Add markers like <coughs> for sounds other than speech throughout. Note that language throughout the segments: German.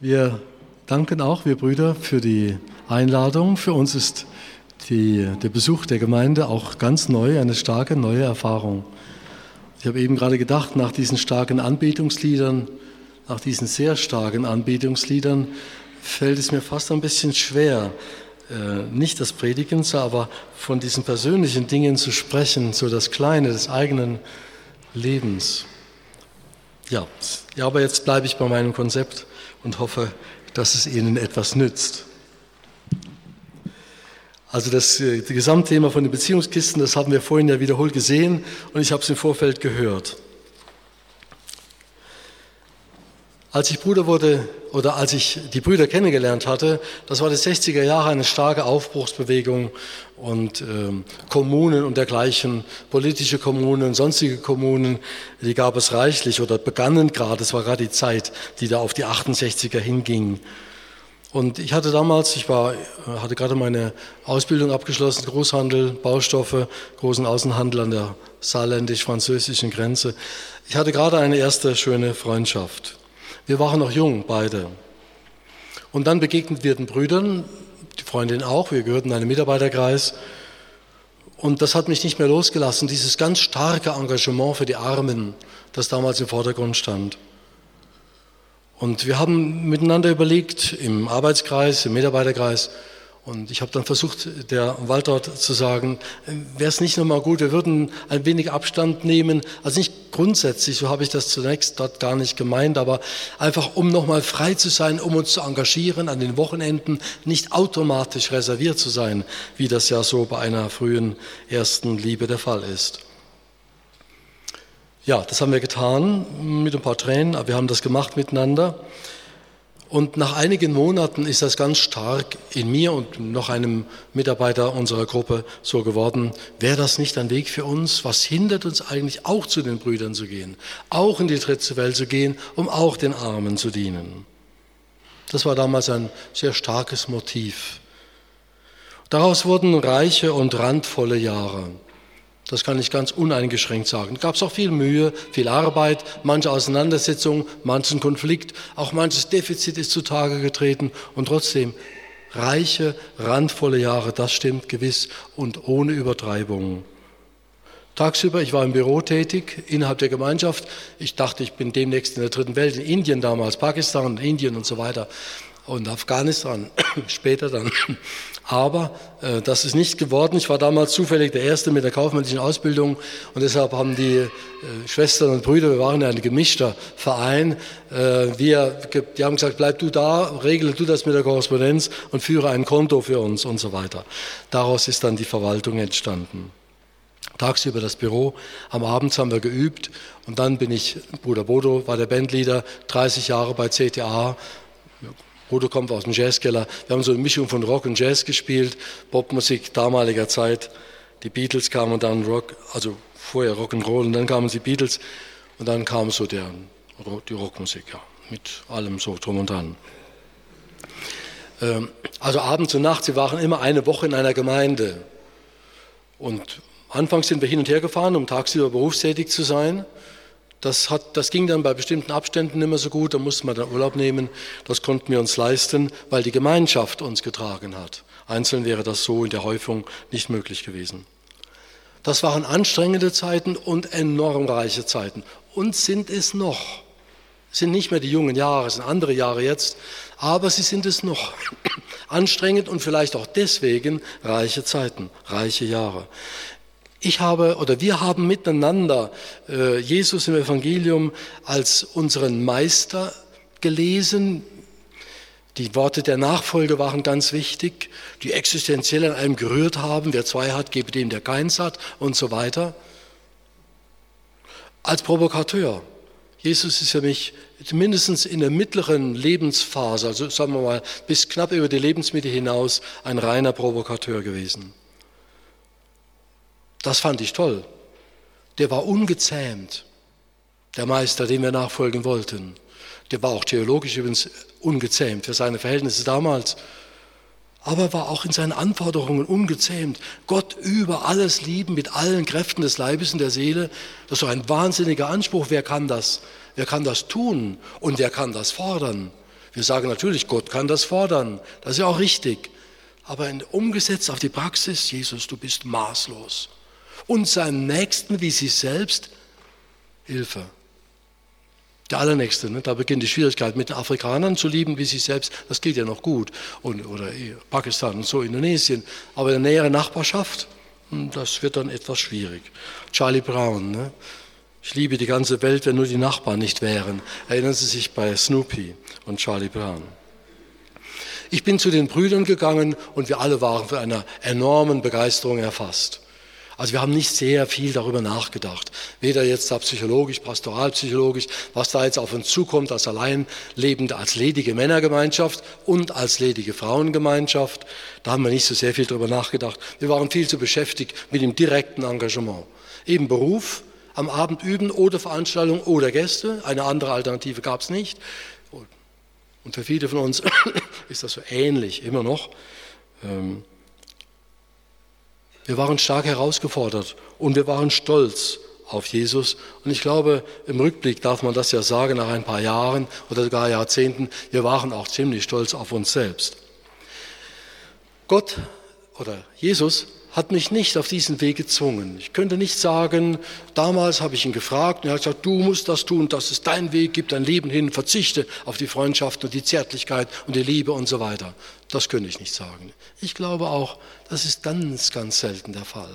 Wir danken auch, wir Brüder, für die Einladung. Für uns ist die, der Besuch der Gemeinde auch ganz neu, eine starke neue Erfahrung. Ich habe eben gerade gedacht, nach diesen starken Anbetungsliedern, nach diesen sehr starken Anbetungsliedern, fällt es mir fast ein bisschen schwer, äh, nicht das Predigen, aber von diesen persönlichen Dingen zu sprechen, so das Kleine des eigenen Lebens. Ja, ja aber jetzt bleibe ich bei meinem Konzept und hoffe, dass es Ihnen etwas nützt. Also das, äh, das Gesamtthema von den Beziehungskisten, das haben wir vorhin ja wiederholt gesehen und ich habe es im Vorfeld gehört. Als ich Bruder wurde oder als ich die Brüder kennengelernt hatte, das war die 60er Jahre eine starke Aufbruchsbewegung und ähm, Kommunen und dergleichen, politische Kommunen, sonstige Kommunen, die gab es reichlich oder begannen gerade, es war gerade die Zeit, die da auf die 68er hinging. Und ich hatte damals, ich war, hatte gerade meine Ausbildung abgeschlossen, Großhandel, Baustoffe, großen Außenhandel an der saarländisch-französischen Grenze. Ich hatte gerade eine erste schöne Freundschaft. Wir waren noch jung, beide. Und dann begegnet wir den Brüdern, die Freundin auch, wir gehörten in einen Mitarbeiterkreis. Und das hat mich nicht mehr losgelassen, dieses ganz starke Engagement für die Armen, das damals im Vordergrund stand. Und wir haben miteinander überlegt, im Arbeitskreis, im Mitarbeiterkreis, und ich habe dann versucht, der Walter zu sagen, wäre es nicht nochmal gut, wir würden ein wenig Abstand nehmen, also nicht grundsätzlich, so habe ich das zunächst dort gar nicht gemeint, aber einfach um nochmal frei zu sein, um uns zu engagieren, an den Wochenenden nicht automatisch reserviert zu sein, wie das ja so bei einer frühen ersten Liebe der Fall ist. Ja, das haben wir getan mit ein paar Tränen, aber wir haben das gemacht miteinander. Und nach einigen Monaten ist das ganz stark in mir und noch einem Mitarbeiter unserer Gruppe so geworden, wäre das nicht ein Weg für uns? Was hindert uns eigentlich auch zu den Brüdern zu gehen, auch in die dritte Welt zu gehen, um auch den Armen zu dienen? Das war damals ein sehr starkes Motiv. Daraus wurden reiche und randvolle Jahre. Das kann ich ganz uneingeschränkt sagen. Gab es auch viel Mühe, viel Arbeit, manche Auseinandersetzung, manchen Konflikt, auch manches Defizit ist zutage getreten und trotzdem reiche, randvolle Jahre, das stimmt gewiss und ohne Übertreibung. Tagsüber, ich war im Büro tätig, innerhalb der Gemeinschaft. Ich dachte, ich bin demnächst in der dritten Welt, in Indien damals, Pakistan, Indien und so weiter und Afghanistan <coughs> später dann. Aber äh, das ist nicht geworden. Ich war damals zufällig der Erste mit der kaufmännischen Ausbildung und deshalb haben die äh, Schwestern und Brüder, wir waren ja ein gemischter Verein, äh, wir, die haben gesagt, bleib du da, regle du das mit der Korrespondenz und führe ein Konto für uns und so weiter. Daraus ist dann die Verwaltung entstanden. Tagsüber das Büro, am Abend haben wir geübt und dann bin ich, Bruder Bodo war der Bandleader, 30 Jahre bei CTA, Bodo kommt aus dem Jazzkeller. Wir haben so eine Mischung von Rock und Jazz gespielt, Popmusik damaliger Zeit. Die Beatles kamen dann Rock, also vorher Rock'n'Roll und dann kamen die Beatles und dann kam so der, die Rockmusik, ja, mit allem so drum und dran. Ähm, also abends und nachts, wir waren immer eine Woche in einer Gemeinde. Und anfangs sind wir hin und her gefahren, um tagsüber berufstätig zu sein. Das, hat, das ging dann bei bestimmten Abständen mehr so gut, da mussten wir dann Urlaub nehmen. Das konnten wir uns leisten, weil die Gemeinschaft uns getragen hat. Einzeln wäre das so in der Häufung nicht möglich gewesen. Das waren anstrengende Zeiten und enorm reiche Zeiten. Und sind es noch. Es sind nicht mehr die jungen Jahre, es sind andere Jahre jetzt, aber sie sind es noch. <clears throat> Anstrengend und vielleicht auch deswegen reiche Zeiten, reiche Jahre. Ich habe oder wir haben miteinander äh, Jesus im Evangelium als unseren Meister gelesen. Die Worte der Nachfolge waren ganz wichtig, die existenziell an einem gerührt haben. Wer zwei hat, gebe dem, der keins hat und so weiter. Als Provokateur. Jesus ist für mich mindestens in der mittleren Lebensphase, also sagen wir mal bis knapp über die Lebensmitte hinaus, ein reiner Provokateur gewesen. Das fand ich toll. Der war ungezähmt, der Meister, dem wir nachfolgen wollten. Der war auch theologisch übrigens ungezähmt für seine Verhältnisse damals. Aber war auch in seinen Anforderungen ungezähmt. Gott über alles lieben mit allen Kräften des Leibes und der Seele. Das ist doch ein wahnsinniger Anspruch. Wer kann das? Wer kann das tun? Und wer kann das fordern? Wir sagen natürlich, Gott kann das fordern, das ist ja auch richtig. Aber umgesetzt auf die Praxis, Jesus, du bist maßlos. Und seinem Nächsten wie sich selbst Hilfe. Der Allernächste, ne? da beginnt die Schwierigkeit, mit den Afrikanern zu lieben wie sich selbst, das geht ja noch gut. Und, oder Pakistan und so, Indonesien. Aber in der näheren Nachbarschaft, hm, das wird dann etwas schwierig. Charlie Brown, ne? ich liebe die ganze Welt, wenn nur die Nachbarn nicht wären. Erinnern Sie sich bei Snoopy und Charlie Brown. Ich bin zu den Brüdern gegangen und wir alle waren von einer enormen Begeisterung erfasst. Also wir haben nicht sehr viel darüber nachgedacht. Weder jetzt da psychologisch, pastoralpsychologisch, was da jetzt auf uns zukommt als alleinlebende, als ledige Männergemeinschaft und als ledige Frauengemeinschaft. Da haben wir nicht so sehr viel darüber nachgedacht. Wir waren viel zu beschäftigt mit dem direkten Engagement. Eben Beruf, am Abend üben oder Veranstaltung oder Gäste. Eine andere Alternative gab es nicht. Und für viele von uns <coughs> ist das so ähnlich immer noch. Ähm, wir waren stark herausgefordert und wir waren stolz auf Jesus. Und ich glaube, im Rückblick darf man das ja sagen, nach ein paar Jahren oder sogar Jahrzehnten, wir waren auch ziemlich stolz auf uns selbst. Gott oder Jesus hat mich nicht auf diesen Weg gezwungen. Ich könnte nicht sagen, damals habe ich ihn gefragt und er hat gesagt, du musst das tun, das ist dein Weg, gib dein Leben hin, verzichte auf die Freundschaft und die Zärtlichkeit und die Liebe und so weiter. Das könnte ich nicht sagen. Ich glaube auch, das ist ganz, ganz selten der Fall.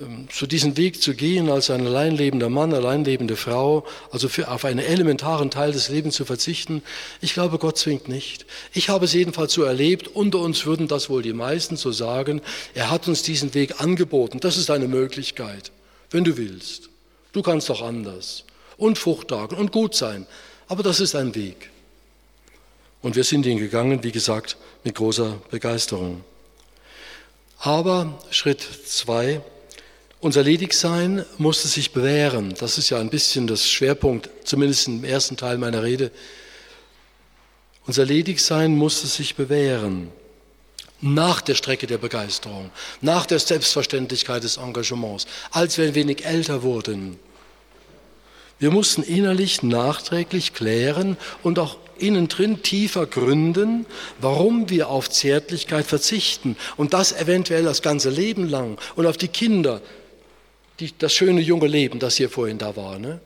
Ähm, zu diesem Weg zu gehen als ein alleinlebender Mann, alleinlebende Frau, also für, auf einen elementaren Teil des Lebens zu verzichten, ich glaube, Gott zwingt nicht. Ich habe es jedenfalls so erlebt, unter uns würden das wohl die meisten so sagen, er hat uns diesen Weg angeboten, das ist eine Möglichkeit, wenn du willst. Du kannst doch anders und fruchttagen und gut sein, aber das ist ein Weg. Und wir sind ihn gegangen, wie gesagt, mit großer Begeisterung. Aber Schritt zwei, unser Ledigsein musste sich bewähren. Das ist ja ein bisschen das Schwerpunkt, zumindest im ersten Teil meiner Rede. Unser Ledigsein musste sich bewähren. Nach der Strecke der Begeisterung, nach der Selbstverständlichkeit des Engagements, als wir ein wenig älter wurden. Wir mussten innerlich nachträglich klären und auch innen drin tiefer gründen, warum wir auf Zärtlichkeit verzichten und das eventuell das ganze Leben lang und auf die Kinder, die, das schöne junge Leben, das hier vorhin da war. Ne?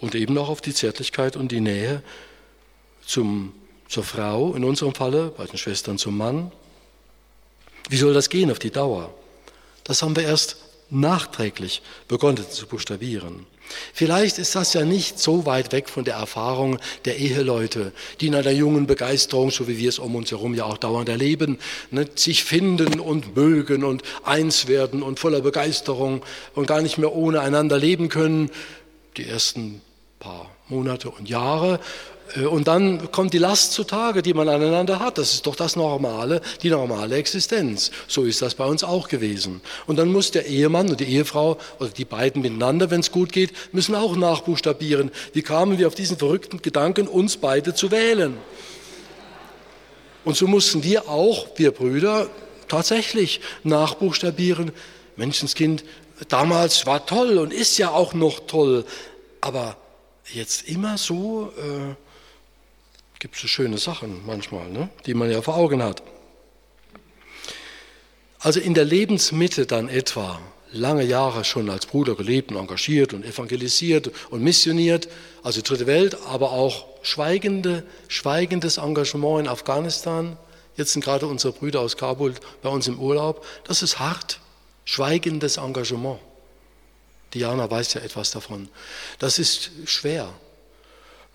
Und eben auch auf die Zärtlichkeit und die Nähe zum, zur Frau, in unserem Falle, bei den Schwestern zum Mann. Wie soll das gehen auf die Dauer? Das haben wir erst nachträglich begonnen zu buchstabieren. Vielleicht ist das ja nicht so weit weg von der Erfahrung der Eheleute, die in einer jungen Begeisterung, so wie wir es um uns herum ja auch dauernd erleben, ne, sich finden und mögen und eins werden und voller Begeisterung und gar nicht mehr ohne einander leben können. Die ersten paar Monate und Jahre äh, und dann kommt die Last zutage, die man aneinander hat. Das ist doch das Normale, die normale Existenz. So ist das bei uns auch gewesen. Und dann muss der Ehemann und die Ehefrau oder die beiden miteinander, wenn es gut geht, müssen auch nachbuchstabieren. Wie kamen wir auf diesen verrückten Gedanken, uns beide zu wählen? Und so mussten wir auch, wir Brüder, tatsächlich nachbuchstabieren. Menschenskind, damals war toll und ist ja auch noch toll, aber jetzt immer so, äh, gibt es so schöne Sachen manchmal, ne? die man ja vor Augen hat. Also in der Lebensmitte dann etwa, lange Jahre schon als Bruder gelebt und engagiert und evangelisiert und missioniert, also Dritte Welt, aber auch schweigende, schweigendes Engagement in Afghanistan. Jetzt sind gerade unsere Brüder aus Kabul bei uns im Urlaub. Das ist hart, schweigendes Engagement. Diana weiß ja etwas davon. Das ist schwer.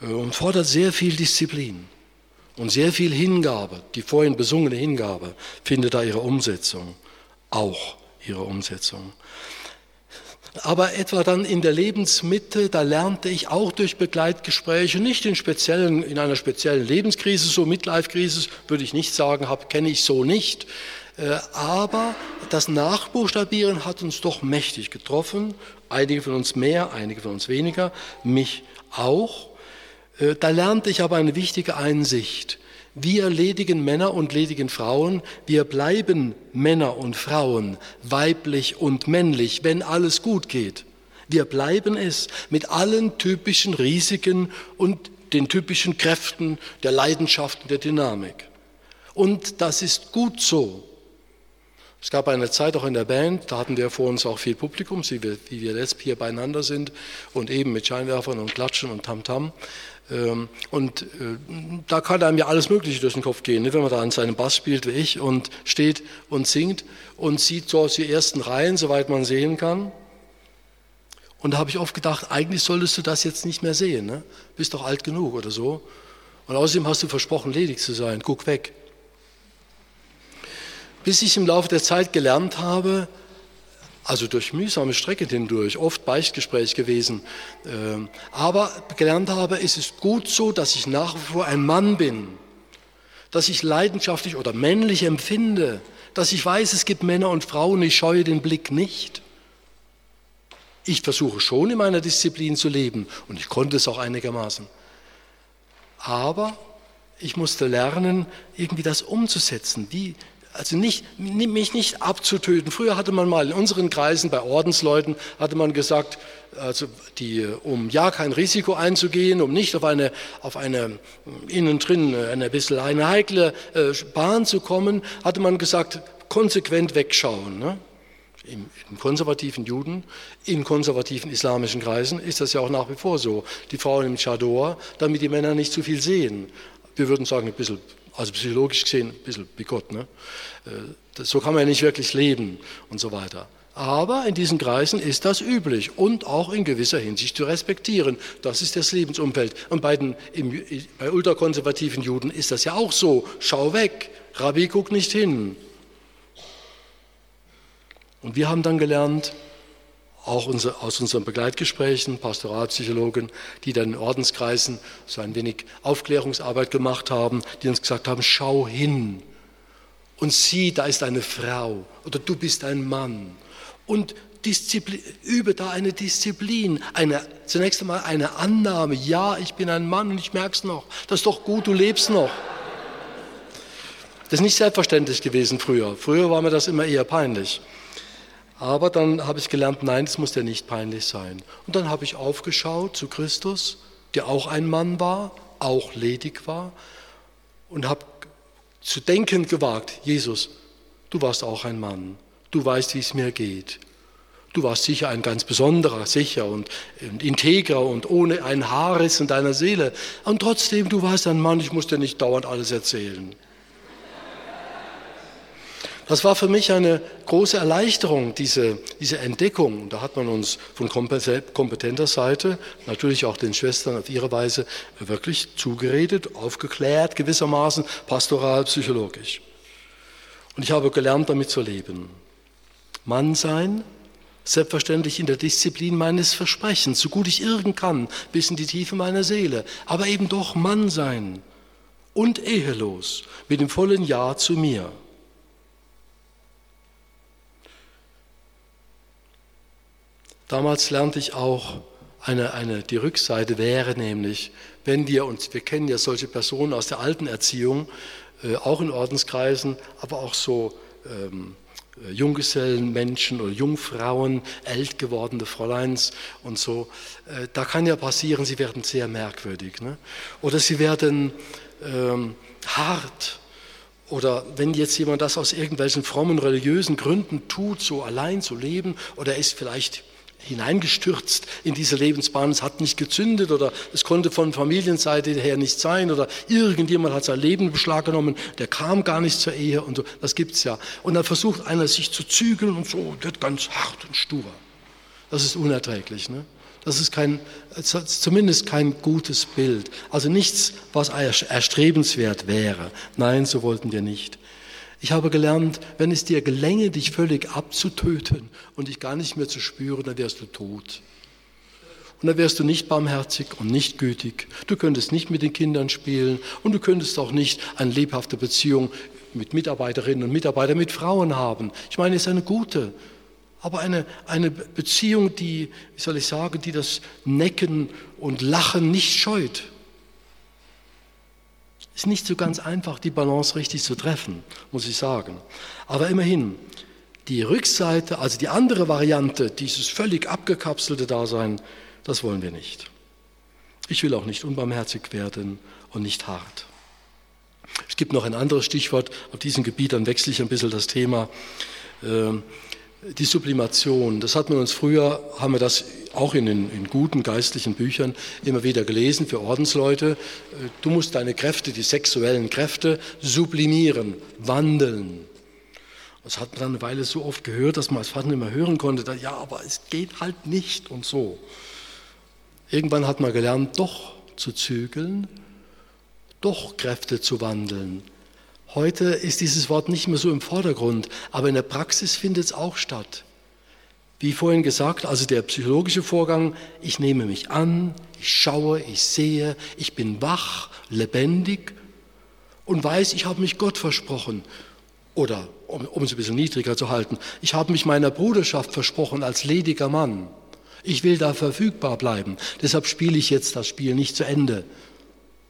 Äh, und fordert sehr viel Disziplin und sehr viel Hingabe. Die vorhin besungene Hingabe findet da ihre Umsetzung, auch ihre Umsetzung. Aber etwa dann in der Lebensmitte, da lernte ich auch durch Begleitgespräche, nicht in, speziellen, in einer speziellen Lebenskrise, so Midlife-Krise würde ich nicht sagen, kenne ich so nicht. Äh, aber das Nachbuchstabieren hat uns doch mächtig getroffen, einige von uns mehr, einige von uns weniger, mich auch. Äh, da lernte ich aber eine wichtige Einsicht. Wir ledigen Männer und ledigen Frauen, wir bleiben Männer und Frauen, weiblich und männlich, wenn alles gut geht. Wir bleiben es mit allen typischen Risiken und den typischen Kräften der Leidenschaft und der Dynamik. Und das ist gut so. Es gab eine Zeit auch in der Band, da hatten wir vor uns auch viel Publikum, wie wir, jetzt hier beieinander sind und eben mit Scheinwerfern und Klatschen und Tamtam. Ähm, und äh, da kann einem ja alles Mögliche durch den Kopf gehen, ne? wenn man da an seinem Bass spielt wie ich und steht und singt und sieht so aus die ersten Reihen, soweit man sehen kann. Und da habe ich oft gedacht, eigentlich solltest du das jetzt nicht mehr sehen. Ne? Bist doch alt genug oder so. Und außerdem hast du versprochen, ledig zu sein. Guck weg. Bis ich im Laufe der Zeit gelernt habe, also durch mühsame Strecke hindurch, oft Beichtgespräch gewesen, ähm, aber gelernt habe, es ist gut so, dass ich nach wie vor ein Mann bin, dass ich leidenschaftlich oder männlich empfinde, dass ich weiß, es gibt Männer und Frauen, ich scheue den Blick nicht. Ich versuche schon in meiner Disziplin zu leben und ich konnte es auch einigermaßen. Aber ich musste lernen, irgendwie das umzusetzen. Wie, also nicht, mich nicht abzutöten. Früher hatte man mal in unseren Kreisen bei Ordensleuten, hatte man gesagt, also die, um ja kein Risiko einzugehen, um nicht auf eine, auf eine innen drin eine bisschen eine heikle äh, Bahn zu kommen, hatte man gesagt, konsequent wegschauen. Ne? Im, Im, konservativen Juden, in konservativen islamischen Kreisen ist das ja auch nach wie vor so. Die Frauen im Chador, damit die Männer nicht zu viel sehen. Wir würden sagen, ein bisschen, also psychologisch gesehen, ein bisschen bigott. Ne? Äh, so kann man ja nicht wirklich leben und so weiter. Aber in diesen Kreisen ist das üblich und auch in gewisser Hinsicht zu respektieren. Das ist das Lebensumfeld. Und bei, den, im, bei ultrakonservativen Juden ist das ja auch so. Schau weg, Rabbi guck nicht hin. Und wir haben dann gelernt, auch unser, aus unseren Begleitgesprächen, Pastoralpsychologen, die dann in Ordenskreisen so ein wenig Aufklärungsarbeit gemacht haben, die uns gesagt haben, schau hin und sieh, da ist eine Frau oder du bist ein Mann. Und Disziplin, übe da eine Disziplin, eine, zunächst einmal eine Annahme, ja, ich bin ein Mann und ich merke es noch, das ist doch gut, du lebst noch. Das ist nicht selbstverständlich gewesen früher. Früher war mir das immer eher peinlich. Aber dann habe ich gelernt, nein, das muss ja nicht peinlich sein. Und dann habe ich aufgeschaut zu Christus, der auch ein Mann war, auch ledig war, und habe zu denken gewagt, Jesus, du warst auch ein Mann, du weißt, wie es mir geht. Du warst sicher ein ganz besonderer, sicher und, und integrer und ohne ein Haarriss in deiner Seele. Und trotzdem, du warst ein Mann, ich muss dir nicht dauernd alles erzählen. Das war für mich eine große Erleichterung, diese, diese Entdeckung. Da hat man uns von kompetenter Seite, natürlich auch den Schwestern auf ihre Weise, wirklich zugeredet, aufgeklärt, gewissermaßen pastoral, psychologisch. Und ich habe gelernt, damit zu leben. Mann sein, selbstverständlich in der Disziplin meines Versprechens, so gut ich irgend kann, bis in die Tiefe meiner Seele, aber eben doch Mann sein und ehelos, mit dem vollen Ja zu mir. Damals lernte ich auch, eine, eine, die Rückseite wäre nämlich, wenn wir uns, wir kennen ja solche Personen aus der alten Erziehung, äh, auch in Ordenskreisen, aber auch so ähm, äh, Junggesellenmenschen oder Jungfrauen, älter gewordene Fräuleins und so. Äh, da kann ja passieren, sie werden sehr merkwürdig. Ne? Oder sie werden ähm, hart. Oder wenn jetzt jemand das aus irgendwelchen frommen religiösen Gründen tut, so allein zu leben, oder ist vielleicht hineingestürzt in diese Lebensbahn, es hat nicht gezündet oder es konnte von Familienseite her nicht sein oder irgendjemand hat sein Leben in Beschlag genommen, der kam gar nicht zur Ehe und so, das gibt's ja. Und dann versucht einer sich zu zügeln und so, wird ganz hart und stur. Das ist unerträglich. Ne? Das ist kein, zumindest kein gutes Bild. Also nichts, was erstrebenswert wäre. Nein, so wollten wir nicht. Ich habe gelernt, wenn es dir gelänge, dich völlig abzutöten und dich gar nicht mehr zu spüren, dann wärst du tot. Und dann wärst du nicht barmherzig und nicht gütig. Du könntest nicht mit den Kindern spielen und du könntest auch nicht eine lebhafte Beziehung mit Mitarbeiterinnen und Mitarbeitern, mit Frauen haben. Ich meine, es ist eine gute, aber eine, eine Beziehung, die, wie soll ich sagen, die das Necken und Lachen nicht scheut. Ist nicht so ganz einfach, die Balance richtig zu treffen, muss ich sagen. Aber immerhin, Die Rückseite, also die andere Variante, dieses völlig abgekapselte Dasein, das wollen wir nicht. Ich will auch nicht unbarmherzig werden und nicht hart. Es gibt noch ein anderes Stichwort auf diesem Gebiet, dann wechsle ich ein bisschen das Thema. Ähm, die Sublimation, das hat man uns früher, haben wir das auch in, den, in guten geistlichen Büchern immer wieder gelesen für Ordensleute. Äh, du musst deine Kräfte, die sexuellen Kräfte, sublimieren, wandeln. Das hat man dann eine Weile so oft gehört, dass man als Vater immer hören konnte, ja, aber es geht halt nicht und so. Irgendwann hat man gelernt, doch zu zügeln, doch Kräfte zu wandeln. Heute ist dieses Wort nicht mehr so im Vordergrund, aber in der Praxis findet es auch statt. Wie vorhin gesagt, also der psychologische Vorgang, ich nehme mich an, ich schaue, ich sehe, ich bin wach, lebendig und weiß, ich habe mich Gott versprochen. Oder, um, um es ein bisschen niedriger zu halten, ich habe mich meiner Bruderschaft versprochen als lediger Mann. Ich will da verfügbar bleiben. Deshalb spiele ich jetzt das Spiel nicht zu Ende,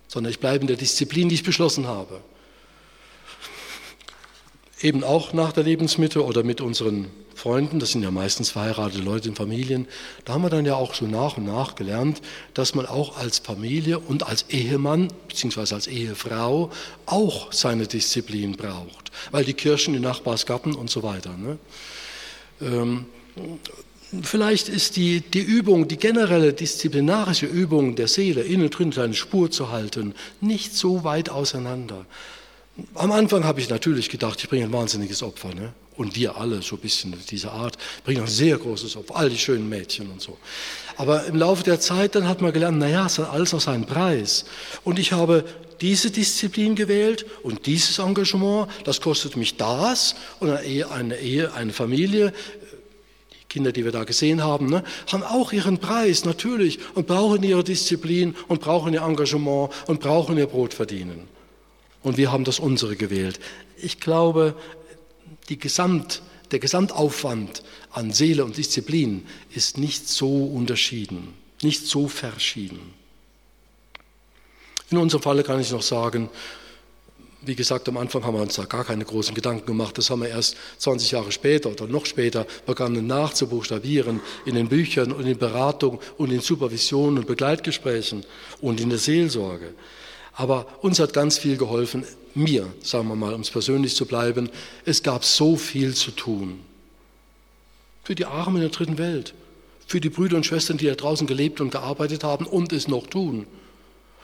sondern ich bleibe in der Disziplin, die ich beschlossen habe. Eben auch nach der Lebensmitte oder mit unseren Freunden, das sind ja meistens verheiratete Leute in Familien, da haben wir dann ja auch so nach und nach gelernt, dass man auch als Familie und als Ehemann bzw. als Ehefrau auch seine Disziplin braucht, weil die Kirchen, die Nachbarsgatten und so weiter. Ne? Ähm, Vielleicht ist die, die Übung, die generelle disziplinarische Übung der Seele, innen drin eine Spur zu halten, nicht so weit auseinander. Am Anfang habe ich natürlich gedacht, ich bringe ein wahnsinniges Opfer. Ne? Und wir alle, so ein bisschen dieser Art, bringen ein sehr großes Opfer, all die schönen Mädchen und so. Aber im Laufe der Zeit, dann hat man gelernt, naja, es hat alles auch seinen Preis. Und ich habe diese Disziplin gewählt und dieses Engagement, das kostet mich das und eine Ehe, eine, Ehe, eine Familie Kinder, die wir da gesehen haben, ne, haben auch ihren Preis natürlich und brauchen ihre Disziplin und brauchen ihr Engagement und brauchen ihr Brot verdienen. Und wir haben das unsere gewählt. Ich glaube, Gesamt, der Gesamtaufwand an Seele und Disziplin ist nicht so unterschieden, nicht so verschieden. In unserem Falle kann ich noch sagen, wie gesagt, am Anfang haben wir uns da gar keine großen Gedanken gemacht. Das haben wir erst 20 Jahre später oder noch später begonnen nachzubuchstabieren in den Büchern und in Beratung und in Supervision und Begleitgesprächen und in der Seelsorge. Aber uns hat ganz viel geholfen, mir, sagen wir mal, um es persönlich zu bleiben. Es gab so viel zu tun. Für die Armen in der dritten Welt, für die Brüder und Schwestern, die da draußen gelebt und gearbeitet haben und es noch tun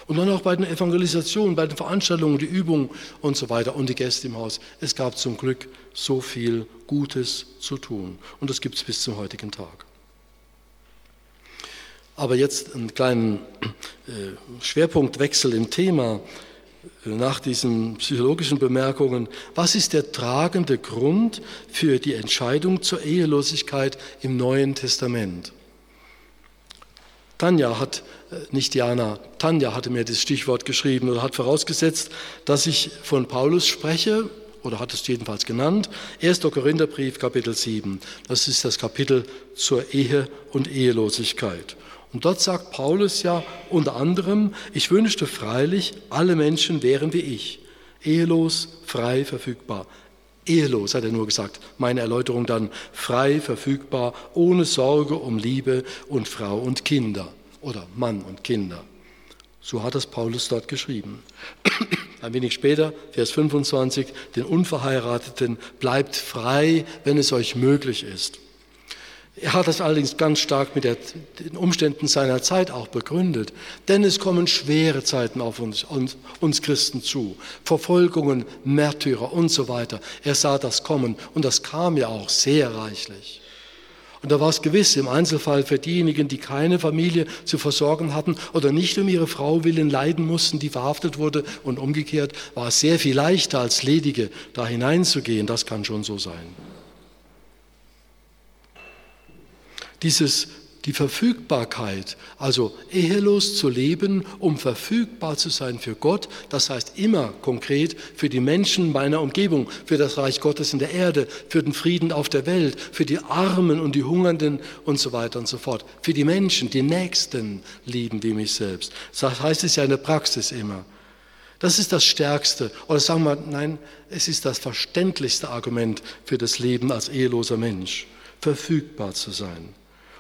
und dann auch bei den Evangelisationen, bei den Veranstaltungen, die Übungen und so weiter und die Gäste im Haus. Es gab zum Glück so viel Gutes zu tun. Und das gibt es bis zum heutigen Tag. Aber jetzt einen kleinen äh, Schwerpunktwechsel im Thema äh, nach diesen psychologischen Bemerkungen. Was ist der tragende Grund für die Entscheidung zur Ehelosigkeit im Neuen Testament? Tanja hat, äh, nicht Diana, Tanja hatte mir das Stichwort geschrieben oder hat vorausgesetzt, dass ich von Paulus spreche, oder hat es jedenfalls genannt, 1. Korintherbrief, Kapitel 7. Das ist das Kapitel zur Ehe und Ehelosigkeit. Und dort sagt Paulus ja unter anderem, ich wünschte freilich, alle Menschen wären wie ich, ehelos, frei, verfügbar. Ehelos, hat er nur gesagt. Meine Erläuterung dann frei, verfügbar, ohne Sorge um Liebe und Frau und Kinder oder Mann und Kinder. So hat es Paulus dort geschrieben. <clears throat> Ein wenig später, Vers 25, den Unverheirateten bleibt frei, wenn es euch möglich ist. Er hat das allerdings ganz stark mit der, den Umständen seiner Zeit auch begründet. Denn es kommen schwere Zeiten auf uns, uns, uns Christen zu. Verfolgungen, Märtyrer und so weiter. Er sah das kommen und das kam ja auch sehr reichlich. Und da war es gewiss im Einzelfall für diejenigen, die keine Familie zu versorgen hatten oder nicht um ihre Frau willen leiden mussten, die verhaftet wurde und umgekehrt, war es sehr viel leichter als Ledige da hineinzugehen. Das kann schon so sein. Dieses, die Verfügbarkeit, also ehelos zu leben, um verfügbar zu sein für Gott, das heißt immer konkret für die Menschen meiner Umgebung, für das Reich Gottes in der Erde, für den Frieden auf der Welt, für die Armen und die Hungernden und so weiter und so fort, für die Menschen, die Nächsten lieben wie mich selbst. Das heißt es ja in der Praxis immer. Das ist das stärkste, oder sagen wir, nein, es ist das verständlichste Argument für das Leben als eheloser Mensch, verfügbar zu sein.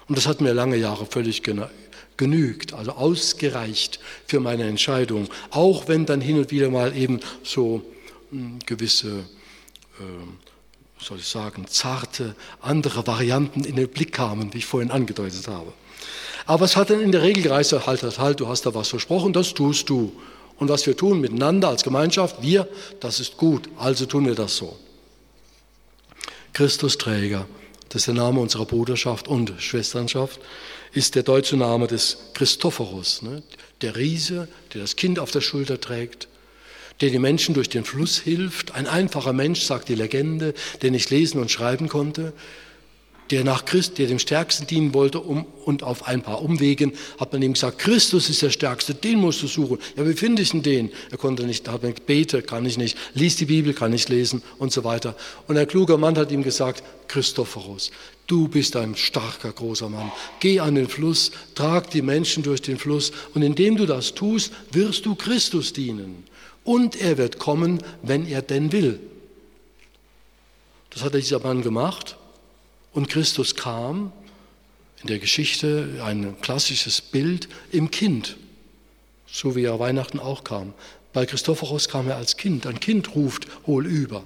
Und das hat mir lange Jahre völlig genügt, also ausgereicht für meine Entscheidung, auch wenn dann hin und wieder mal eben so hm, gewisse, äh, soll ich sagen, zarte andere Varianten in den Blick kamen, wie ich vorhin angedeutet habe. Aber es hat dann in der Regel gereicht, halt, halt, halt, du hast da was versprochen, das tust du. Und was wir tun miteinander als Gemeinschaft, wir, das ist gut, also tun wir das so. Christusträger, das ist der Name unserer Bruderschaft und Schwesternschaft, ist der deutsche Name des Christophorus, ne? der Riese, der das Kind auf der Schulter trägt, der den Menschen durch den Fluss hilft, ein einfacher Mensch, sagt die Legende, der nicht lesen und schreiben konnte, der nach Christ, der dem Stärksten dienen wollte, um, und auf ein paar Umwegen hat man ihm gesagt, Christus ist der Stärkste, den musst du suchen. Ja, wie finde ich denn den? Er konnte nicht, hat gesagt, bete, kann ich nicht, lies die Bibel, kann ich lesen und so weiter. Und ein kluger Mann hat ihm gesagt, Christophorus, du bist ein starker, großer Mann. Geh an den Fluss, trag die Menschen durch den Fluss und indem du das tust, wirst du Christus dienen. Und er wird kommen, wenn er denn will. Das hat dieser Mann gemacht. Und Christus kam, in der Geschichte ein klassisches Bild, im Kind, so wie er Weihnachten auch kam. Bei Christophorus kam er als Kind. Ein Kind ruft, hol über.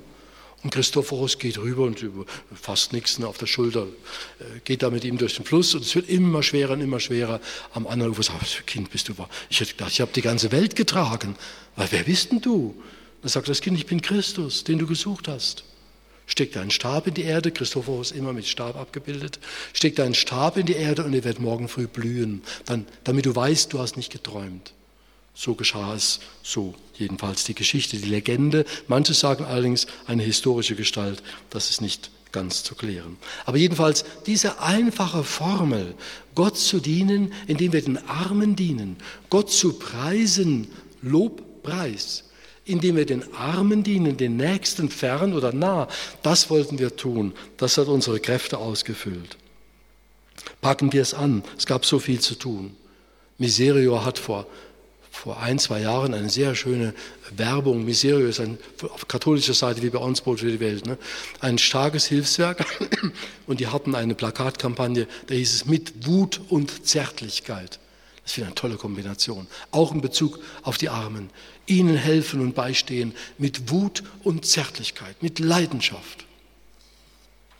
Und Christophorus geht rüber und fast nichts auf der Schulter, äh, geht da mit ihm durch den Fluss und es wird immer schwerer und immer schwerer. Am anderen Ufer sagt, Kind bist du? Ich hätte gedacht, ich habe die ganze Welt getragen. Weil wer bist denn du? Dann sagt das Kind, ich bin Christus, den du gesucht hast. Steckt einen Stab in die Erde, Christophorus immer mit Stab abgebildet, steckt einen Stab in die Erde und er wird morgen früh blühen, dann, damit du weißt, du hast nicht geträumt. So geschah es, so jedenfalls die Geschichte, die Legende. Manche sagen allerdings eine historische Gestalt, das ist nicht ganz zu klären. Aber jedenfalls diese einfache Formel, Gott zu dienen, indem wir den Armen dienen, Gott zu preisen, Lob, Preis, indem wir den Armen dienen, den Nächsten fern oder nah. Das wollten wir tun. Das hat unsere Kräfte ausgefüllt. Packen wir es an. Es gab so viel zu tun. Miserio hat vor, vor ein, zwei Jahren eine sehr schöne Werbung. Miserio ist ein, auf katholischer Seite wie bei uns Brot für die Welt. Ne? Ein starkes Hilfswerk. Und die hatten eine Plakatkampagne, da hieß es mit Wut und Zärtlichkeit. Das ist eine tolle Kombination. Auch in Bezug auf die Armen. Ihnen helfen und beistehen mit Wut und Zärtlichkeit, mit Leidenschaft.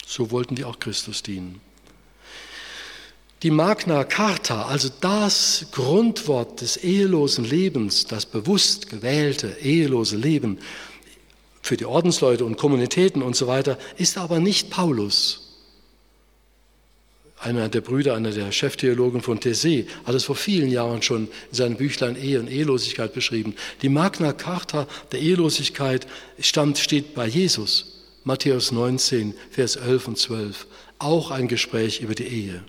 So wollten die auch Christus dienen. Die Magna Carta, also das Grundwort des ehelosen Lebens, das bewusst gewählte ehelose Leben für die Ordensleute und Kommunitäten und so weiter, ist aber nicht Paulus einer der Brüder, einer der Cheftheologen von Tessé, hat es vor vielen Jahren schon in seinem Büchlein Ehe und Ehelosigkeit beschrieben. Die Magna Carta der Ehelosigkeit stammt, steht bei Jesus. Matthäus 19, Vers 11 und 12. Auch ein Gespräch über die Ehe.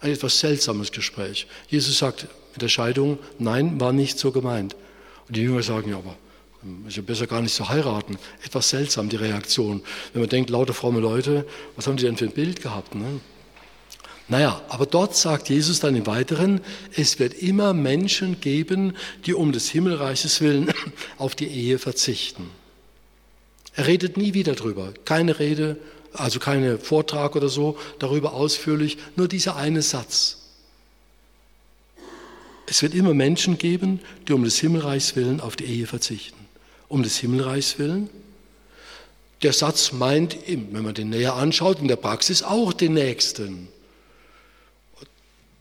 Ein etwas seltsames Gespräch. Jesus sagt mit der Scheidung, nein, war nicht so gemeint. Und die Jünger sagen, ja, aber ist ja besser gar nicht zu heiraten. Etwas seltsam, die Reaktion. Wenn man denkt, lauter fromme Leute, was haben die denn für ein Bild gehabt? Ne? Naja, aber dort sagt Jesus dann im Weiteren, es wird immer Menschen geben, die um des Himmelreiches willen <clears throat> auf die Ehe verzichten. Er redet nie wieder drüber. Keine Rede, also keine Vortrag oder so darüber ausführlich, nur dieser eine Satz. Es wird immer Menschen geben, die um des Himmelreichs willen auf die Ehe verzichten. Um des Himmelreichs willen? Der Satz meint, wenn man den näher anschaut, in der Praxis auch den Nächsten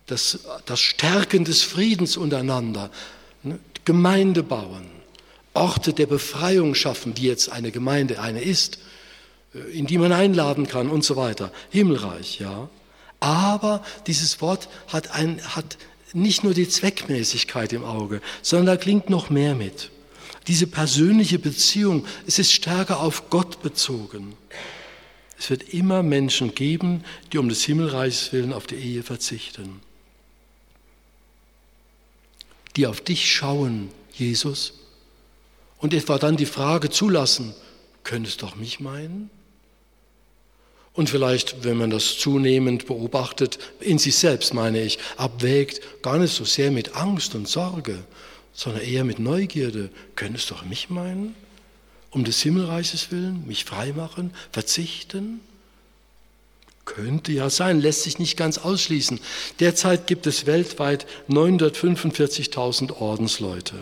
das, das Stärken des Friedens untereinander, ne? Gemeinde bauen, Orte der Befreiung schaffen, die jetzt eine Gemeinde eine ist, äh, in die man einladen kann und so weiter. Himmelreich, ja. Aber dieses Wort hat, ein, hat nicht nur die Zweckmäßigkeit im Auge, sondern da klingt noch mehr mit. Diese persönliche Beziehung, es ist stärker auf Gott bezogen. Es wird immer Menschen geben, die um des Himmelreichs willen auf die Ehe verzichten die auf dich schauen, Jesus, und etwa dann die Frage zulassen, könntest doch mich meinen? Und vielleicht, wenn man das zunehmend beobachtet, in sich selbst meine ich, abwägt, gar nicht so sehr mit Angst und Sorge, sondern eher mit Neugierde. Könntest du doch mich meinen? Um des Himmelreiches willen, mich freimachen, verzichten? Könnte ja sein, lässt sich nicht ganz ausschließen. Derzeit gibt es weltweit 945.000 Ordensleute.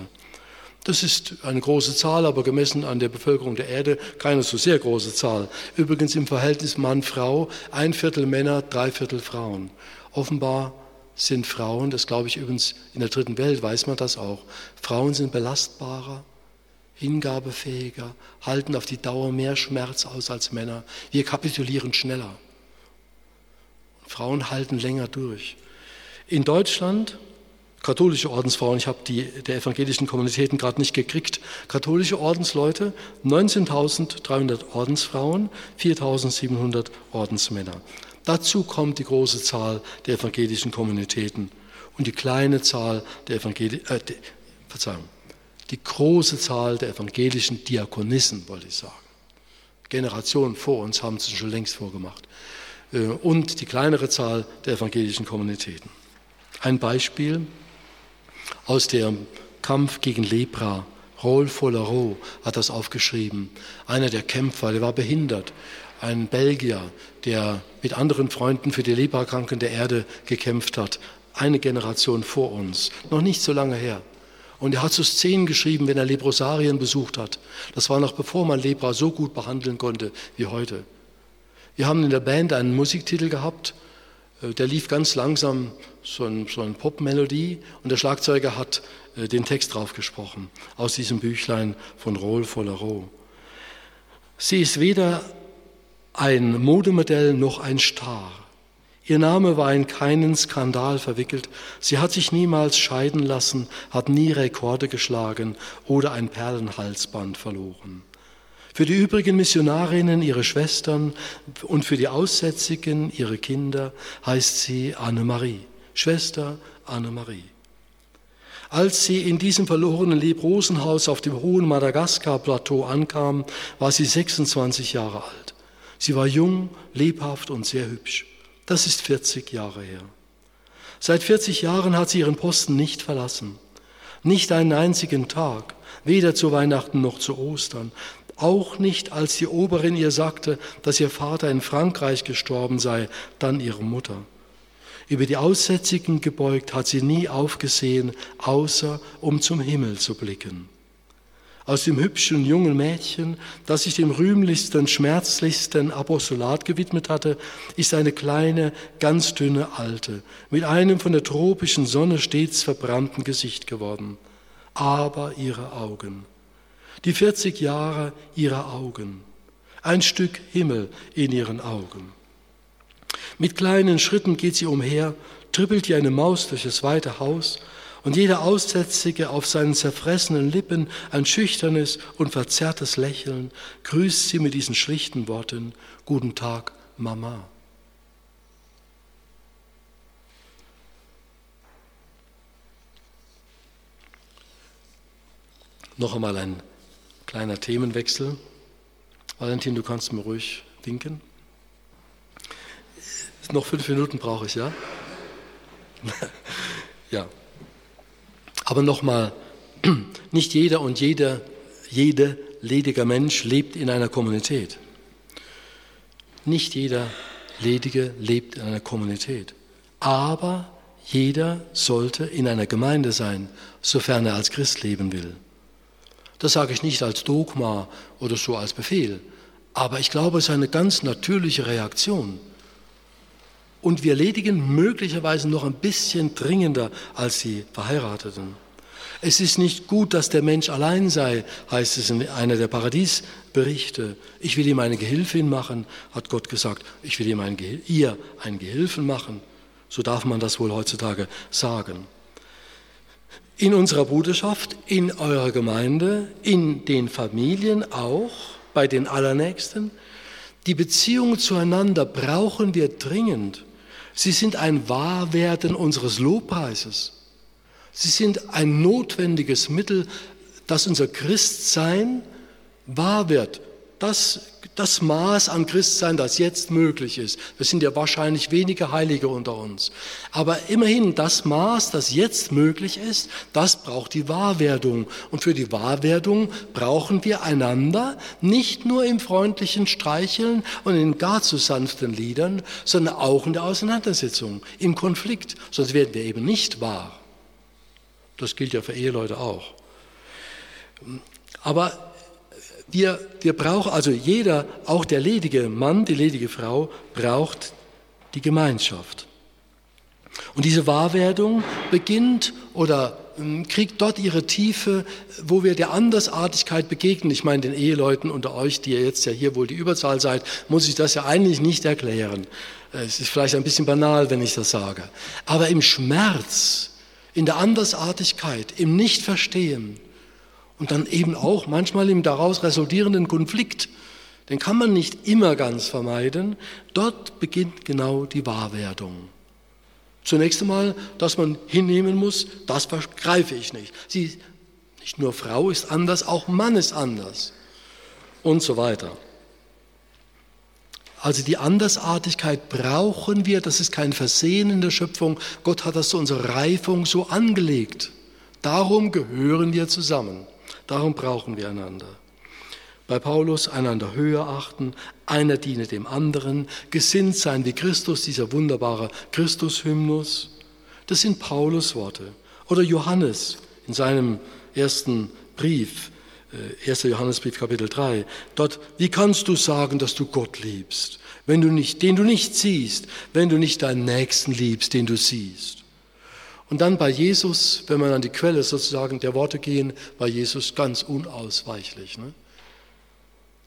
Das ist eine große Zahl, aber gemessen an der Bevölkerung der Erde keine so sehr große Zahl. Übrigens im Verhältnis Mann-Frau, ein Viertel Männer, drei Viertel Frauen. Offenbar sind Frauen, das glaube ich übrigens in der dritten Welt, weiß man das auch, Frauen sind belastbarer, hingabefähiger, halten auf die Dauer mehr Schmerz aus als Männer. Wir kapitulieren schneller. Frauen halten länger durch. In Deutschland, katholische Ordensfrauen, ich habe die der evangelischen Kommunitäten gerade nicht gekriegt, katholische Ordensleute, 19.300 Ordensfrauen, 4.700 Ordensmänner. Dazu kommt die große Zahl der evangelischen Kommunitäten und die kleine Zahl der evangelischen, äh, Verzeihung, die große Zahl der evangelischen Diakonissen, wollte ich sagen. Generationen vor uns haben es schon längst vorgemacht. Äh, und die kleinere Zahl der evangelischen Kommunitäten. Ein Beispiel aus dem Kampf gegen Lepra. Raoul Follero hat das aufgeschrieben. Einer der Kämpfer, der war behindert. Ein Belgier, der mit anderen Freunden für die Leprakranken der Erde gekämpft hat. Eine Generation vor uns, noch nicht so lange her. Und er hat so Szenen geschrieben, wenn er Leprosarien besucht hat. Das war noch bevor man Lepra so gut behandeln konnte wie heute. Wir haben in der Band einen Musiktitel gehabt, äh, der lief ganz langsam, so ein, so ein Pop-Melodie, und der Schlagzeuger hat äh, den Text drauf gesprochen, aus diesem Büchlein von Roll Follero. Sie ist weder ein Modemodell noch ein Star. Ihr Name war in keinen Skandal verwickelt. Sie hat sich niemals scheiden lassen, hat nie Rekorde geschlagen oder ein Perlenhalsband verloren. Für die übrigen Missionarinnen, ihre Schwestern und für die Aussätzigen, ihre Kinder, heißt sie Annemarie, Schwester Annemarie. Als sie in diesem verlorenen Lebrosenhaus auf dem hohen Madagaskar-Plateau ankam, war sie 26 Jahre alt. Sie war jung, lebhaft und sehr hübsch. Das ist 40 Jahre her. Seit 40 Jahren hat sie ihren Posten nicht verlassen. Nicht einen einzigen Tag, weder zu Weihnachten noch zu Ostern, auch nicht, als die Oberin ihr sagte, dass ihr Vater in Frankreich gestorben sei, dann ihre Mutter. Über die Aussätzigen gebeugt hat sie nie aufgesehen, außer um zum Himmel zu blicken. Aus dem hübschen jungen Mädchen, das sich dem rühmlichsten, schmerzlichsten Apostolat gewidmet hatte, ist eine kleine, ganz dünne Alte, mit einem von der tropischen Sonne stets verbrannten Gesicht geworden. Aber ihre Augen, die 40 Jahre ihrer Augen, ein Stück Himmel in ihren Augen. Mit kleinen Schritten geht sie umher, trippelt wie eine Maus durch das weite Haus, und jeder Aussätzige auf seinen zerfressenen Lippen ein schüchternes und verzerrtes Lächeln grüßt sie mit diesen schlichten Worten, Guten Tag, Mama. Noch einmal ein Kleiner Themenwechsel. Valentin, du kannst mir ruhig winken. Noch fünf Minuten brauche ich, ja? <laughs> ja. Aber nochmal, <clears throat> nicht jeder und jeder, jede lediger Mensch lebt in einer Kommunität. Nicht jeder Ledige lebt in einer Kommunität. Aber jeder sollte in einer Gemeinde sein, sofern er als Christ leben will. Das sage ich nicht als Dogma oder so als Befehl, aber ich glaube, es ist eine ganz natürliche Reaktion. Und wir ledigen möglicherweise noch ein bisschen dringender als die Verheirateten. Es ist nicht gut, dass der Mensch allein sei, heißt es in einer der Paradiesberichte. Ich will ihm eine Gehilfin machen, hat Gott gesagt. Ich will ihm ein ihr einen Gehilfen machen. So darf man das wohl heutzutage sagen in unserer Bruderschaft, in eurer Gemeinde, in den Familien auch, bei den Allernächsten. Die Beziehungen zueinander brauchen wir dringend. Sie sind ein Wahrwerden unseres Lobpreises. Sie sind ein notwendiges Mittel, dass unser Christsein wahr wird das, das Maß an Christsein, das jetzt möglich ist. Wir sind ja wahrscheinlich wenige Heilige unter uns. Aber immerhin, das Maß, das jetzt möglich ist, das braucht die Wahrwerdung. Und für die Wahrwerdung brauchen wir einander, nicht nur im freundlichen Streicheln und in gar zu sanften Liedern, sondern auch in der Auseinandersetzung, im Konflikt. Sonst werden wir eben nicht wahr. Das gilt ja für Eheleute auch. Aber wir, wir brauchen, also jeder, auch der ledige Mann, die ledige Frau, braucht die Gemeinschaft. Und diese Wahrwerdung beginnt oder ähm, kriegt dort ihre Tiefe, wo wir der Andersartigkeit begegnen. Ich meine, den Eheleuten unter euch, die ihr jetzt ja hier wohl die Überzahl seid, muss ich das ja eigentlich nicht erklären. Es ist vielleicht ein bisschen banal, wenn ich das sage. Aber im Schmerz, in der Andersartigkeit, im Nichtverstehen, und dann eben auch manchmal im daraus resultierenden Konflikt, den kann man nicht immer ganz vermeiden, dort beginnt genau die Wahrwerdung. Zunächst einmal, dass man hinnehmen muss, das begreife ich nicht. Sie, nicht nur Frau ist anders, auch Mann ist anders und so weiter. Also die Andersartigkeit brauchen wir, das ist kein Versehen in der Schöpfung. Gott hat das zu unserer Reifung so angelegt. Darum gehören wir zusammen. Darum brauchen wir einander. Bei Paulus einander höher achten, einer diene dem anderen, gesinnt sein wie Christus, dieser wunderbare Christus-Hymnus. Das sind Paulus Worte. Oder Johannes in seinem ersten Brief, 1. Äh, Johannesbrief Kapitel 3. Dort, wie kannst du sagen, dass du Gott liebst, wenn du nicht, den du nicht siehst, wenn du nicht deinen Nächsten liebst, den du siehst? Und dann bei Jesus, wenn man an die Quelle sozusagen der Worte gehen, bei Jesus ganz unausweichlich. Ne?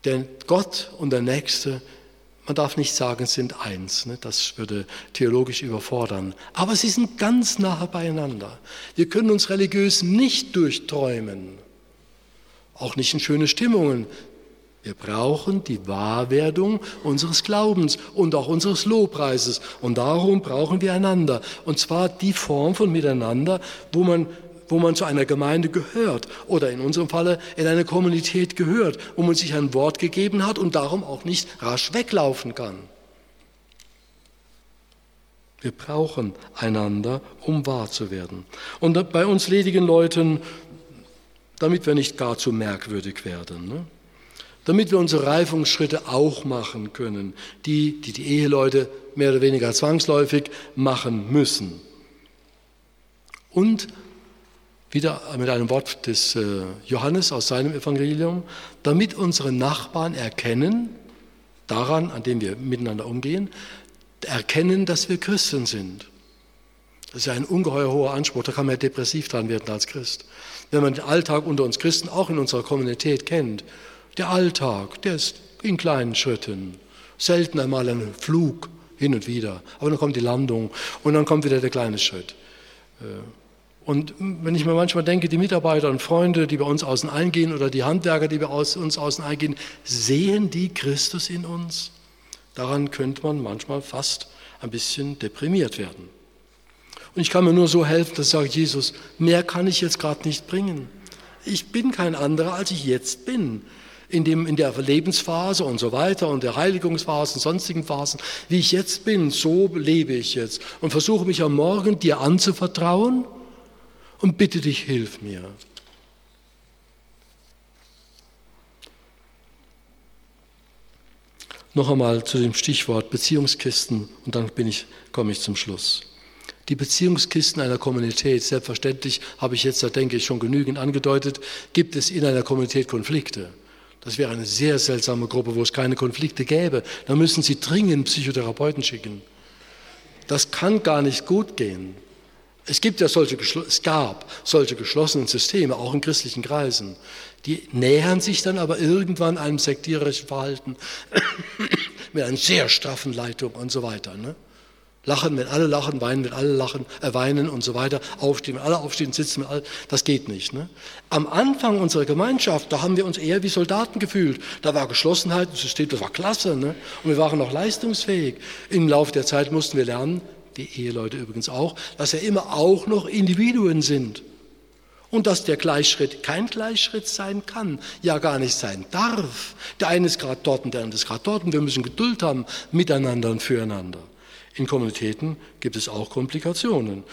Denn Gott und der Nächste, man darf nicht sagen, sind eins. Ne? Das würde theologisch überfordern. Aber sie sind ganz nahe beieinander. Wir können uns religiös nicht durchträumen. Auch nicht in schöne Stimmungen. Wir brauchen die Wahrwerdung unseres Glaubens und auch unseres Lobpreises. Und darum brauchen wir einander. Und zwar die Form von Miteinander, wo man, wo man zu einer Gemeinde gehört oder in unserem Falle in eine Kommunität gehört, wo man sich ein Wort gegeben hat und darum auch nicht rasch weglaufen kann. Wir brauchen einander, um wahr zu werden. Und bei uns ledigen Leuten, damit wir nicht gar zu merkwürdig werden. Ne? Damit wir unsere Reifungsschritte auch machen können, die, die die Eheleute mehr oder weniger zwangsläufig machen müssen. Und wieder mit einem Wort des äh, Johannes aus seinem Evangelium, damit unsere Nachbarn erkennen, daran, an dem wir miteinander umgehen, erkennen, dass wir Christen sind. Das ist ja ein ungeheuer hoher Anspruch, da kann man ja depressiv dran werden als Christ. Wenn man den Alltag unter uns Christen auch in unserer Kommunität kennt der Alltag, der ist in kleinen Schritten. Selten einmal ein Flug hin und wieder. Aber dann kommt die Landung und dann kommt wieder der kleine Schritt. Äh, und wenn ich mir manchmal denke, die Mitarbeiter und Freunde, die bei uns außen eingehen oder die Handwerker, die bei uns außen eingehen, sehen die Christus in uns? Daran könnte man manchmal fast ein bisschen deprimiert werden. Und ich kann mir nur so helfen, dass ich sage, Jesus, mehr kann ich jetzt gerade nicht bringen. Ich bin kein anderer, als ich jetzt bin in, dem, in der Lebensphase und so weiter und der Heiligungsphase und sonstigen Phasen, wie ich jetzt bin, so lebe ich jetzt und versuche mich am Morgen dir anzuvertrauen und bitte dich, hilf mir. Noch einmal zu dem Stichwort Beziehungskisten und dann bin ich, komme ich zum Schluss. Die Beziehungskisten einer Kommunität, selbstverständlich habe ich jetzt, da denke ich, schon genügend angedeutet, gibt es in einer Kommunität Konflikte. Das wäre eine sehr seltsame Gruppe, wo es keine Konflikte gäbe. Da müssen Sie dringend Psychotherapeuten schicken. Das kann gar nicht gut gehen. Es gibt ja solche, es gab solche geschlossenen Systeme, auch in christlichen Kreisen. Die nähern sich dann aber irgendwann einem sektiererischen Verhalten <coughs> mit einer sehr straffen Leitung und so weiter. Ne? Lachen, wenn alle lachen, weinen, wenn alle lachen, äh, weinen und so weiter, aufstehen, wenn alle aufstehen, sitzen, alle, das geht nicht. Ne? Am Anfang unserer Gemeinschaft, da haben wir uns eher wie Soldaten gefühlt. Da war Geschlossenheit, das System, das war klasse. Ne? Und wir waren auch leistungsfähig. Im Laufe der Zeit mussten wir lernen, die Eheleute übrigens auch, dass ja immer auch noch Individuen sind. Und dass der Gleichschritt kein Gleichschritt sein kann, ja gar nicht sein darf. Der eine ist gerade dort und der andere ist gerade dort und wir müssen Geduld haben miteinander und füreinander. In Kommunitäten gibt es auch Komplikationen.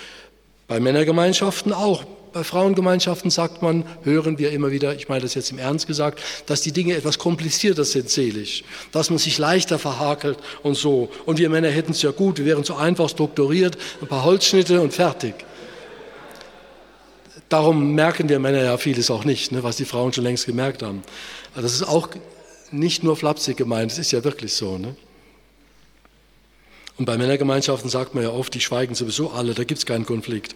Bei Männergemeinschaften auch. Bei Frauengemeinschaften sagt man, hören wir immer wieder, ich meine das jetzt im Ernst gesagt, dass die Dinge etwas komplizierter sind seelisch, dass man sich leichter verhakelt und so. Und wir Männer hätten es ja gut, wir wären so einfach strukturiert, ein paar Holzschnitte und fertig. Darum merken wir Männer ja vieles auch nicht, ne, was die Frauen schon längst gemerkt haben. Also das ist auch nicht nur flapsig gemeint, es ist ja wirklich so. Ne? Und bei Männergemeinschaften sagt man ja oft, die schweigen sowieso alle, da gibt es keinen Konflikt.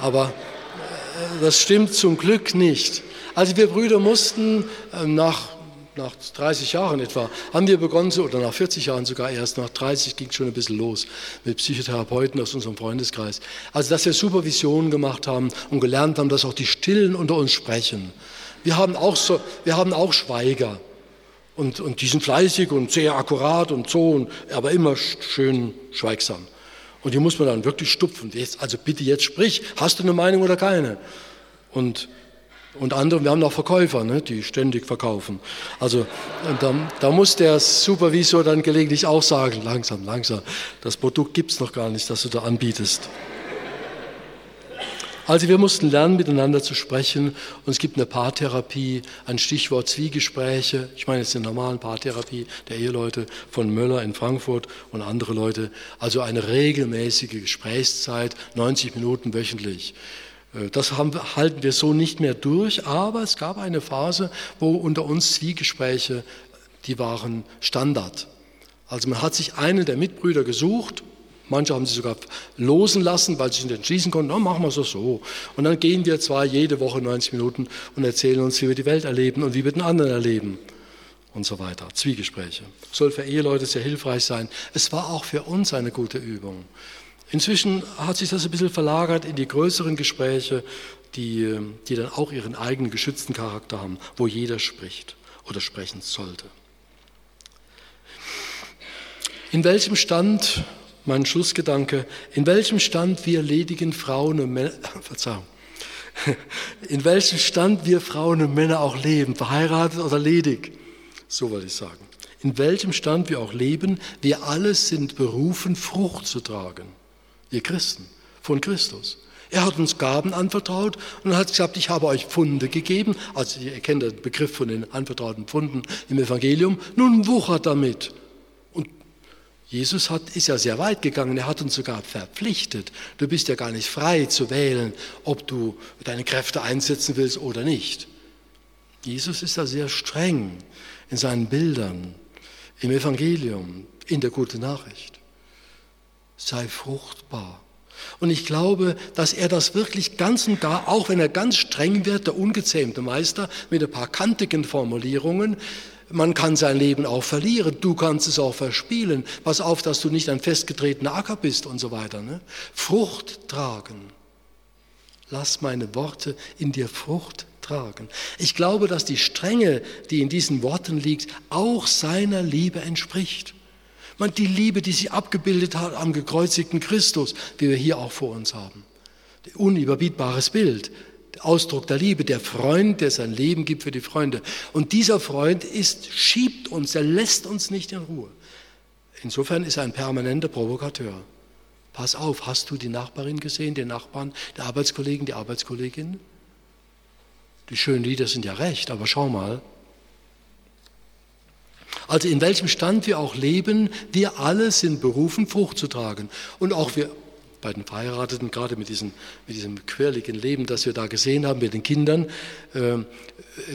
Aber äh, das stimmt zum Glück nicht. Also wir Brüder mussten äh, nach, nach 30 Jahren etwa, haben wir begonnen, oder nach 40 Jahren sogar erst, nach 30 ging es schon ein bisschen los mit Psychotherapeuten aus unserem Freundeskreis. Also dass wir Supervisionen gemacht haben und gelernt haben, dass auch die Stillen unter uns sprechen. Wir haben auch, so, wir haben auch Schweiger. Und, und die sind fleißig und sehr akkurat und so, und, aber immer schön schweigsam. Und die muss man dann wirklich stupfen. Jetzt, also bitte jetzt sprich, hast du eine Meinung oder keine? Und, und andere, wir haben noch Verkäufer, ne, die ständig verkaufen. Also da, da muss der Supervisor dann gelegentlich auch sagen, langsam, langsam, das Produkt gibt es noch gar nicht, das du da anbietest. Also wir mussten lernen, miteinander zu sprechen. Und es gibt eine Paartherapie, ein Stichwort Zwiegespräche. Ich meine jetzt eine normalen Paartherapie der Eheleute von Möller in Frankfurt und andere Leute. Also eine regelmäßige Gesprächszeit, 90 Minuten wöchentlich. Äh, das haben, halten wir so nicht mehr durch, aber es gab eine Phase, wo unter uns Zwiegespräche, die waren Standard. Also man hat sich einen der Mitbrüder gesucht, Manche haben sie sogar losen lassen, weil sie sich nicht entschließen konnten, oh, machen wir es so. Und dann gehen wir zwar jede Woche 90 Minuten und erzählen uns, wie wir die Welt erleben und wie wir den anderen erleben und so weiter. Zwiegespräche. Soll für Eheleute sehr hilfreich sein. Es war auch für uns eine gute Übung. Inzwischen hat sich das ein bisschen verlagert in die größeren Gespräche, die, die dann auch ihren eigenen geschützten Charakter haben, wo jeder spricht oder sprechen sollte. In welchem Stand mein Schlussgedanke, in welchem Stand wir ledigen Frauen und Männer, <laughs> Verzeihung, in welchem Stand wir Frauen und Männer auch leben, verheiratet oder ledig, so wollte ich sagen. In welchem Stand wir auch leben, wir alle sind berufen, Frucht zu tragen. Wir Christen, von Christus. Er hat uns Gaben anvertraut und hat gesagt, ich habe euch Pfunde gegeben. Also ihr kennt den Begriff von den anvertrauten Pfunden im Evangelium. Nun wuchert damit. Jesus hat, ist ja sehr weit gegangen, er hat uns sogar verpflichtet. Du bist ja gar nicht frei zu wählen, ob du deine Kräfte einsetzen willst oder nicht. Jesus ist da sehr streng in seinen Bildern, im Evangelium, in der guten Nachricht. Sei fruchtbar. Und ich glaube, dass er das wirklich ganz und gar, auch wenn er ganz streng wird, der ungezähmte Meister, mit ein paar kantigen Formulierungen, man kann sein Leben auch verlieren, du kannst es auch verspielen. Pass auf, dass du nicht ein festgetretener Acker bist und so weiter. Ne? Frucht tragen. Lass meine Worte in dir Frucht tragen. Ich glaube, dass die Strenge, die in diesen Worten liegt, auch seiner Liebe entspricht. Man, die Liebe, die sie abgebildet hat am gekreuzigten Christus, wie wir hier auch vor uns haben. Unüberbietbares Bild. Ausdruck der Liebe, der Freund, der sein Leben gibt für die Freunde. Und dieser Freund ist, schiebt uns, er lässt uns nicht in Ruhe. Insofern ist er ein permanenter Provokateur. Pass auf, hast du die Nachbarin gesehen, den Nachbarn, die Arbeitskollegen, die Arbeitskollegin? Die schönen Lieder sind ja recht, aber schau mal. Also in welchem Stand wir auch leben, wir alle sind berufen, Frucht zu tragen. Und auch wir bei den Verheirateten, gerade mit diesem, mit diesem quirligen Leben, das wir da gesehen haben mit den Kindern, äh,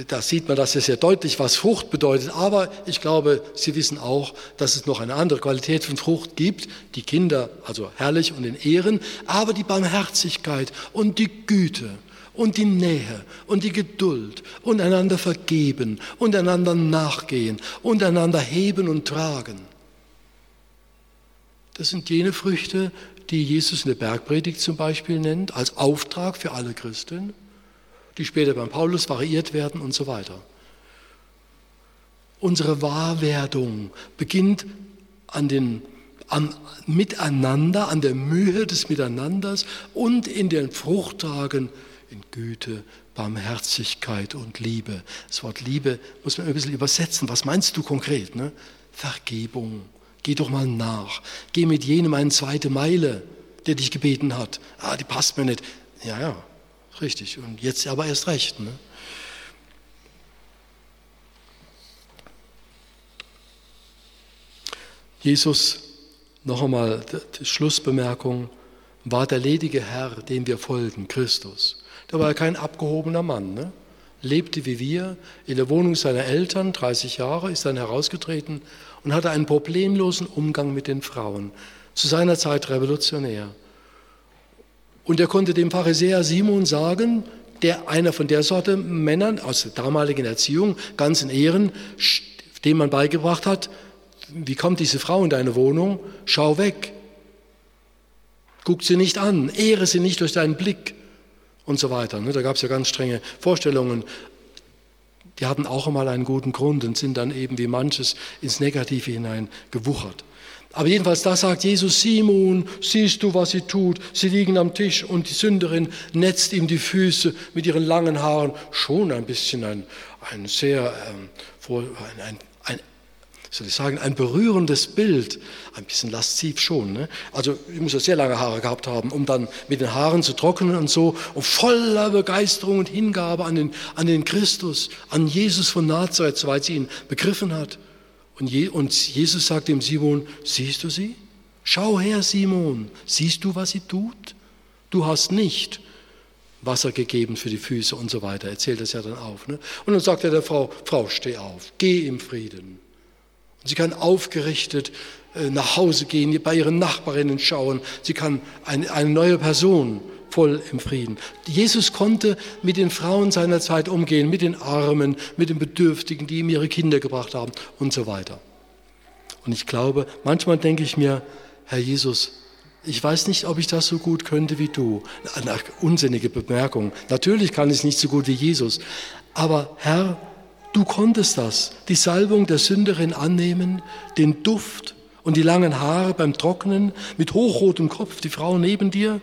da sieht man das ja sehr deutlich, was Frucht bedeutet. Aber ich glaube, Sie wissen auch, dass es noch eine andere Qualität von Frucht gibt. Die Kinder, also herrlich und in Ehren, aber die Barmherzigkeit und die Güte und die Nähe und die Geduld und einander vergeben und einander nachgehen und einander heben und tragen. Das sind jene Früchte, die Jesus in der Bergpredigt zum Beispiel nennt, als Auftrag für alle Christen, die später beim Paulus variiert werden und so weiter. Unsere Wahrwerdung beginnt an den, am Miteinander, an der Mühe des Miteinanders und in den Fruchttagen in Güte, Barmherzigkeit und Liebe. Das Wort Liebe muss man ein bisschen übersetzen. Was meinst du konkret? Ne? Vergebung. Geh doch mal nach. Geh mit jenem eine zweite Meile, der dich gebeten hat. Ah, die passt mir nicht. Ja, ja, richtig. Und jetzt aber erst recht. Ne? Jesus, noch einmal die Schlussbemerkung, war der ledige Herr, dem wir folgen, Christus. Der war kein abgehobener Mann, ne? lebte wie wir in der Wohnung seiner Eltern, 30 Jahre, ist dann herausgetreten und hatte einen problemlosen Umgang mit den Frauen. Zu seiner Zeit revolutionär. Und er konnte dem Pharisäer Simon sagen, der einer von der Sorte Männern aus der damaligen Erziehung, ganz in Ehren, dem man beigebracht hat, wie kommt diese Frau in deine Wohnung? Schau weg. Guck sie nicht an, ehre sie nicht durch deinen Blick und so weiter. Ne? Da gab es ja ganz strenge Vorstellungen. Die hatten auch einmal einen guten Grund und sind dann eben wie manches ins Negative hinein gewuchert. Aber jedenfalls, da sagt Jesus, Simon, siehst du, was sie tut? Sie liegen am Tisch und die Sünderin netzt ihm die Füße mit ihren langen Haaren. Schon ein bisschen ein, ein sehr, ähm, ein, ein soll ich sagen, ein berührendes Bild, ein bisschen lasziv schon. Ne? Also ich muss ja sehr lange Haare gehabt haben, um dann mit den Haaren zu trocknen und so, und voller Begeisterung und Hingabe an den, an den Christus, an Jesus von Nazareth, soweit sie ihn begriffen hat. Und, Je, und Jesus sagt dem Simon, siehst du sie? Schau her, Simon, siehst du, was sie tut? Du hast nicht Wasser gegeben für die Füße und so weiter. Erzählt das ja dann auf. Ne? Und dann sagt er der Frau, Frau, steh auf, geh im Frieden. Und sie kann aufgerichtet äh, nach Hause gehen, bei ihren Nachbarinnen schauen. Sie kann eine, eine neue Person voll im Frieden. Jesus konnte mit den Frauen seiner Zeit umgehen, mit den Armen, mit den Bedürftigen, die ihm ihre Kinder gebracht haben und so weiter. Und ich glaube, manchmal denke ich mir, Herr Jesus, ich weiß nicht, ob ich das so gut könnte wie du. Eine unsinnige Bemerkung. Natürlich kann ich es nicht so gut wie Jesus. Aber Herr, Du konntest das, die Salbung der Sünderin annehmen, den Duft und die langen Haare beim Trocknen, mit hochrotem Kopf, die Frau neben dir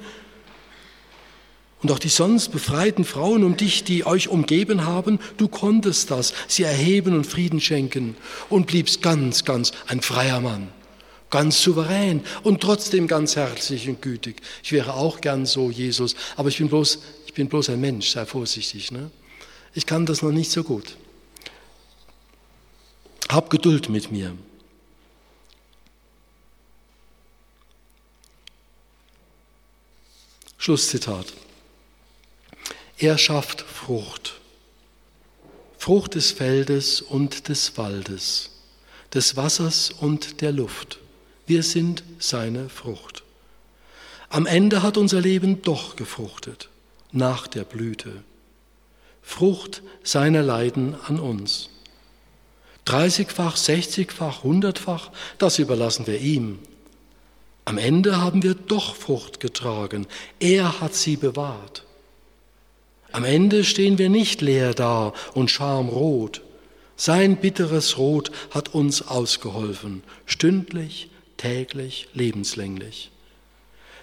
und auch die sonst befreiten Frauen um dich, die euch umgeben haben, du konntest das, sie erheben und Frieden schenken und bliebst ganz, ganz ein freier Mann, ganz souverän und trotzdem ganz herzlich und gütig. Ich wäre auch gern so, Jesus, aber ich bin bloß, ich bin bloß ein Mensch, sei vorsichtig. Ne? Ich kann das noch nicht so gut. Hab Geduld mit mir. Schlusszitat. Er schafft Frucht. Frucht des Feldes und des Waldes, des Wassers und der Luft. Wir sind seine Frucht. Am Ende hat unser Leben doch gefruchtet, nach der Blüte. Frucht seiner Leiden an uns. 30-fach, 60-fach, 100-fach, das überlassen wir ihm. Am Ende haben wir doch Frucht getragen. Er hat sie bewahrt. Am Ende stehen wir nicht leer da und schamrot. Sein bitteres Rot hat uns ausgeholfen, stündlich, täglich, lebenslänglich.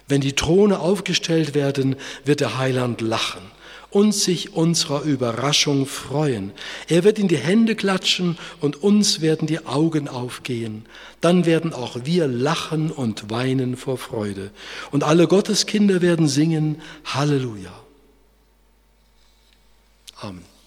Wenn die Throne aufgestellt werden, wird der Heiland lachen und sich unserer Überraschung freuen. Er wird in die Hände klatschen und uns werden die Augen aufgehen. Dann werden auch wir lachen und weinen vor Freude. Und alle Gotteskinder werden singen Halleluja. Amen.